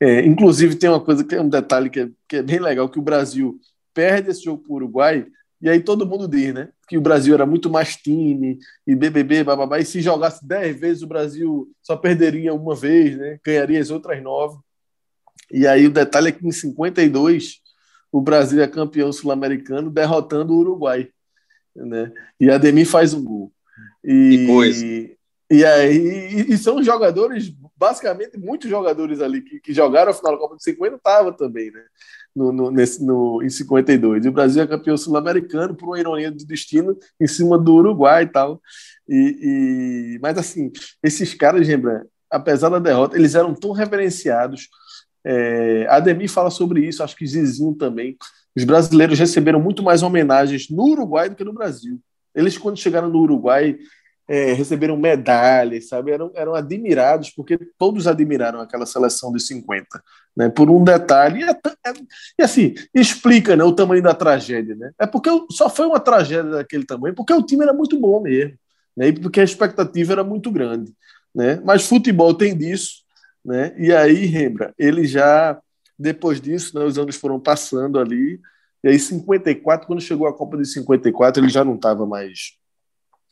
S3: É, inclusive tem uma coisa que é um detalhe que é, que é bem legal, que o Brasil perde esse jogo para o Uruguai, e aí todo mundo diz, né? Que o Brasil era muito mais time, e BBB, bababá, e se jogasse 10 vezes o Brasil só perderia uma vez, né? Ganharia as outras nove. E aí o detalhe é que em 52 o Brasil é campeão sul-americano derrotando o Uruguai, né? E Ademir faz um gol. E, que coisa. E aí, e são jogadores, basicamente, muitos jogadores ali que, que jogaram a final da Copa de 50 estavam também, né? No, no, nesse, no, em 52. E o Brasil é campeão sul-americano, por uma ironia do destino, em cima do Uruguai e tal. E, e, mas, assim, esses caras, Rembrandt, apesar da derrota, eles eram tão reverenciados. É, Ademir fala sobre isso, acho que Zizinho também. Os brasileiros receberam muito mais homenagens no Uruguai do que no Brasil. Eles, quando chegaram no Uruguai, é, receberam medalhas, sabe? Eram, eram admirados, porque todos admiraram aquela seleção dos 50, né? Por um detalhe. E, é, é, e assim, explica né, o tamanho da tragédia, né? É porque só foi uma tragédia daquele tamanho, porque o time era muito bom mesmo, né? E porque a expectativa era muito grande, né? Mas futebol tem disso, né? E aí, lembra, ele já, depois disso, né, os anos foram passando ali, e aí, 54, quando chegou a Copa de 54, ele já não estava mais.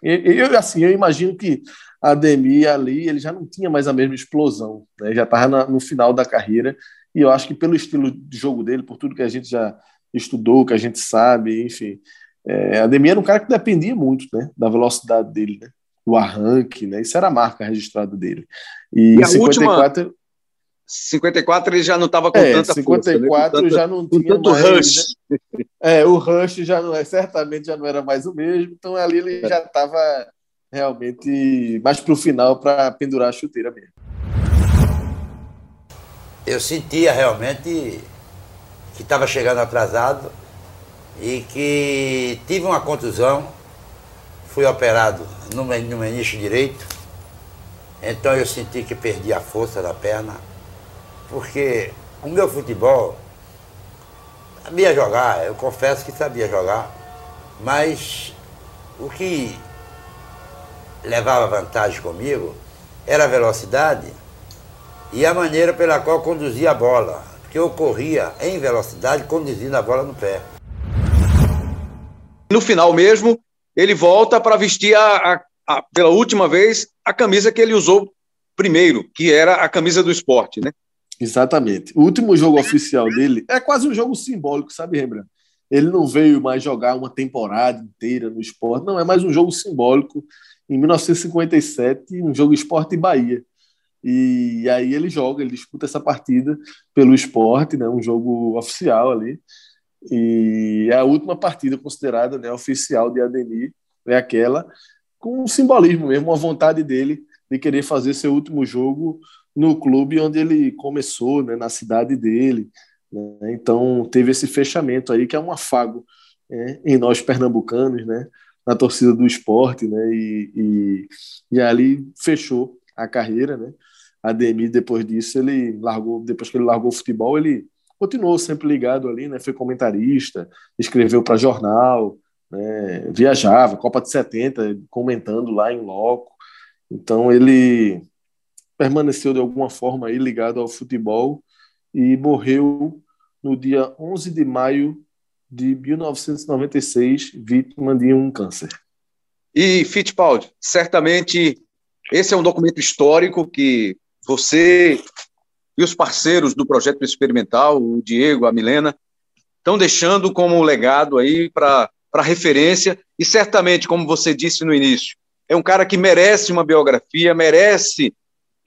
S3: Eu, assim, eu imagino que a Ademir ali, ele já não tinha mais a mesma explosão, né? já estava no final da carreira, e eu acho que pelo estilo de jogo dele, por tudo que a gente já estudou, que a gente sabe, enfim, é, Ademir era um cara que dependia muito né, da velocidade dele, né? do arranque, né? isso era a marca registrada dele. E,
S2: e a 54, última 54 ele já não estava com é, tanta
S3: 54
S2: força,
S3: né? já não tinha tanto mais, rush. Né? É, o rush já não é, certamente já não era mais o mesmo, então ali ele já estava realmente mais para o final para pendurar a chuteira mesmo.
S4: Eu sentia realmente que estava chegando atrasado e que tive uma contusão, fui operado no, no menisco direito, então eu senti que perdi a força da perna porque o meu futebol sabia jogar, eu confesso que sabia jogar, mas o que levava vantagem comigo era a velocidade e a maneira pela qual conduzia a bola, porque eu corria em velocidade conduzindo a bola no pé.
S2: No final mesmo, ele volta para vestir a, a, a, pela última vez a camisa que ele usou primeiro, que era a camisa do esporte, né?
S3: Exatamente. O último jogo oficial dele é quase um jogo simbólico, sabe, Rembrandt? Ele não veio mais jogar uma temporada inteira no esporte, não, é mais um jogo simbólico. Em 1957, um jogo esporte e Bahia. E aí ele joga, ele disputa essa partida pelo esporte, né, um jogo oficial ali. E é a última partida considerada né, oficial de Ademir, é aquela, com um simbolismo mesmo, uma vontade dele de querer fazer seu último jogo no clube onde ele começou, né, na cidade dele. Né? Então teve esse fechamento aí que é um afago né, em nós pernambucanos, né, na torcida do esporte, né, e, e, e ali fechou a carreira, né. Ademir depois disso ele largou, depois que ele largou o futebol ele continuou sempre ligado ali, né, foi comentarista, escreveu para jornal, né, viajava, Copa de 70, comentando lá em loco. Então ele permaneceu de alguma forma aí ligado ao futebol e morreu no dia 11 de maio de 1996, vítima de um câncer.
S2: E Fittipaldi, certamente esse é um documento histórico que você e os parceiros do projeto experimental, o Diego, a Milena, estão deixando como legado aí para referência e certamente, como você disse no início, é um cara que merece uma biografia, merece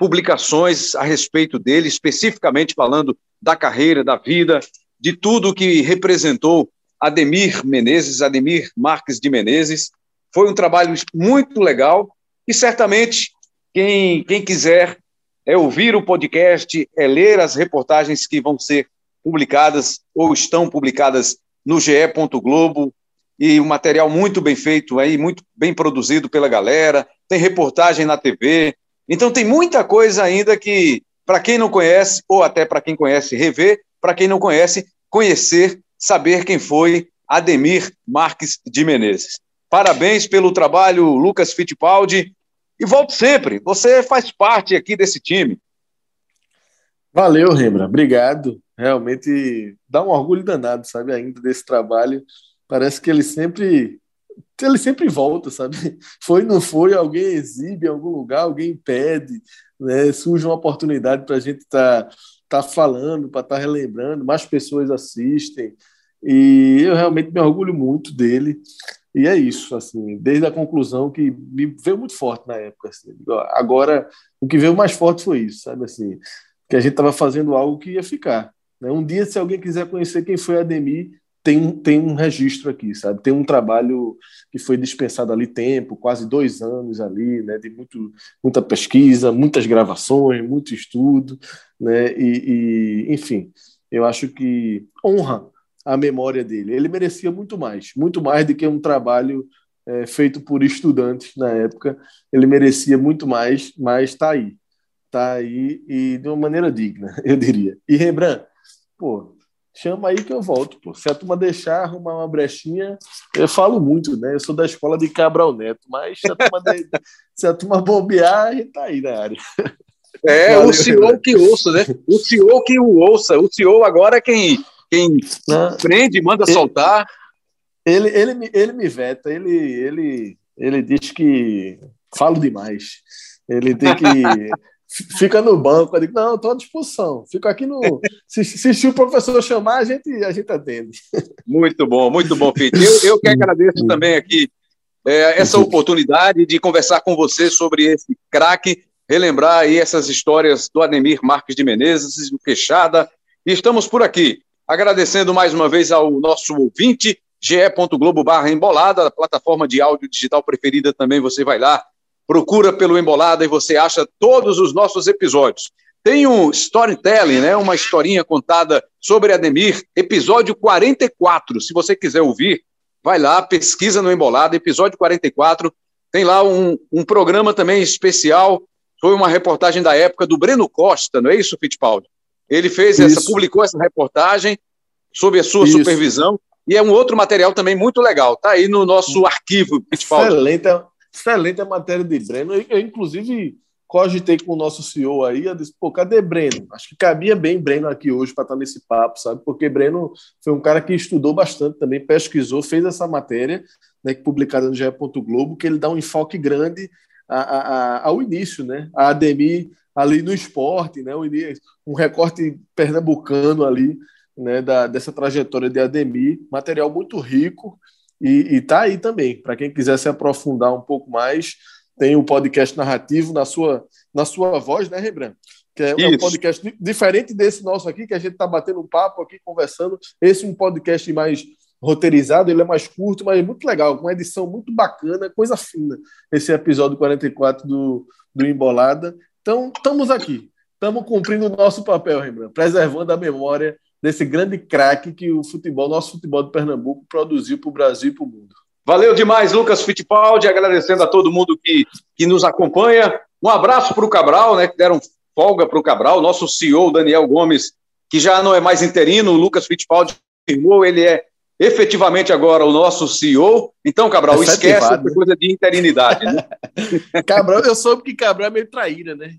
S2: publicações a respeito dele, especificamente falando da carreira, da vida, de tudo que representou Ademir Menezes, Ademir Marques de Menezes. Foi um trabalho muito legal e certamente quem, quem quiser é ouvir o podcast, é ler as reportagens que vão ser publicadas ou estão publicadas no GE. Globo e um material muito bem feito aí, muito bem produzido pela galera. Tem reportagem na TV, então tem muita coisa ainda que, para quem não conhece, ou até para quem conhece, rever, para quem não conhece, conhecer, saber quem foi Ademir Marques de Menezes. Parabéns pelo trabalho, Lucas Fittipaldi. E volte sempre. Você faz parte aqui desse time.
S3: Valeu, Rembra. Obrigado. Realmente dá um orgulho danado, sabe, ainda desse trabalho. Parece que ele sempre ele sempre volta, sabe? Foi, não foi, alguém exibe em algum lugar, alguém pede, né? surge uma oportunidade para a gente estar tá, tá falando, para estar tá relembrando, mais pessoas assistem, e eu realmente me orgulho muito dele. E é isso, assim, desde a conclusão que me veio muito forte na época. Assim. Agora, o que veio mais forte foi isso, sabe? Assim, que a gente estava fazendo algo que ia ficar. Né? Um dia, se alguém quiser conhecer quem foi Ademir, tem, tem um registro aqui, sabe? Tem um trabalho que foi dispensado ali tempo, quase dois anos ali, né? De muito, muita pesquisa, muitas gravações, muito estudo, né? E, e enfim, eu acho que honra a memória dele. Ele merecia muito mais, muito mais do que um trabalho é, feito por estudantes na época. Ele merecia muito mais, mas está aí, está aí e de uma maneira digna, eu diria. E Rembrandt, pô, chama aí que eu volto, pô. Se a turma deixar arrumar uma brechinha, eu falo muito, né? Eu sou da escola de Cabral Neto, mas se a turma, de... se a turma bobear, a gente tá aí na área.
S2: É, Valeu, o senhor que ouça, né? O senhor que o ouça. O senhor agora é quem, quem Não, prende, manda ele, soltar.
S3: Ele, ele, ele me veta, ele, ele, ele diz que falo demais. Ele tem que fica no banco. Eu digo, não, estou à disposição. Fico aqui no. Se, se, se, o professor chamar, a gente, a gente atende.
S2: Muito bom, muito bom, Fito. Eu, eu que agradeço também aqui é, essa oportunidade de conversar com você sobre esse craque, relembrar aí essas histórias do Ademir Marques de Menezes, do Queixada. E estamos por aqui, agradecendo mais uma vez ao nosso ouvinte, ge.globo barra embolada, a plataforma de áudio digital preferida também, você vai lá, procura pelo Embolada e você acha todos os nossos episódios. Tem um storytelling, né? uma historinha contada sobre Ademir, episódio 44. Se você quiser ouvir, vai lá, pesquisa no Embolada, episódio 44. Tem lá um, um programa também especial. Foi uma reportagem da época do Breno Costa, não é isso, Fittipaldi? Ele fez isso. essa, publicou essa reportagem sob a sua isso. supervisão. E é um outro material também muito legal. Está aí no nosso arquivo,
S3: Fittipaldi. Excelente, Excelente a matéria de Breno. Eu, inclusive, cogitei com o nosso CEO aí, eu disse, pô, cadê Breno? Acho que cabia bem Breno aqui hoje para estar nesse papo, sabe? Porque Breno foi um cara que estudou bastante também, pesquisou, fez essa matéria, né, publicada no GE. Globo, que ele dá um enfoque grande a, a, a, ao início, né? A Ademir ali no esporte, né? Um recorte pernambucano ali, né? Da, dessa trajetória de Ademir, material muito rico, e, está aí também, para quem quiser se aprofundar um pouco mais, tem o podcast narrativo na sua, na sua voz, né, Rembrandt? Que é, é um podcast diferente desse nosso aqui, que a gente está batendo um papo aqui, conversando. Esse é um podcast mais roteirizado, ele é mais curto, mas muito legal, com uma edição muito bacana, coisa fina, esse episódio 44 do, do Embolada. Então, estamos aqui, estamos cumprindo o nosso papel, Rembrandt, preservando a memória desse grande craque que o futebol, nosso futebol de Pernambuco, produziu para o Brasil e para o mundo.
S2: Valeu demais, Lucas Fittipaldi, agradecendo a todo mundo que, que nos acompanha. Um abraço para o Cabral, né, que deram folga para o Cabral, nosso CEO, Daniel Gomes, que já não é mais interino, o Lucas Fittipaldi firmou, ele é efetivamente agora o nosso CEO. Então, Cabral, é esquece essa coisa de interinidade. Né?
S3: Cabral, eu soube que Cabral é meio traíra, né?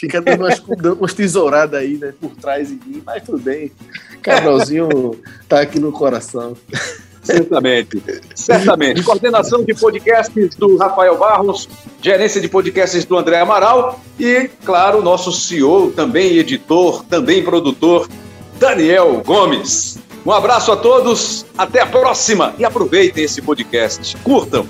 S3: Fica dando umas, dando umas tesouradas aí, né, por trás de mim, mas tudo bem. Cabralzinho tá aqui no coração.
S2: Certamente, certamente. Coordenação de podcasts do Rafael Barros, gerência de podcasts do André Amaral e, claro, nosso CEO, também editor, também produtor, Daniel Gomes. Um abraço a todos, até a próxima e aproveitem esse podcast. Curtam!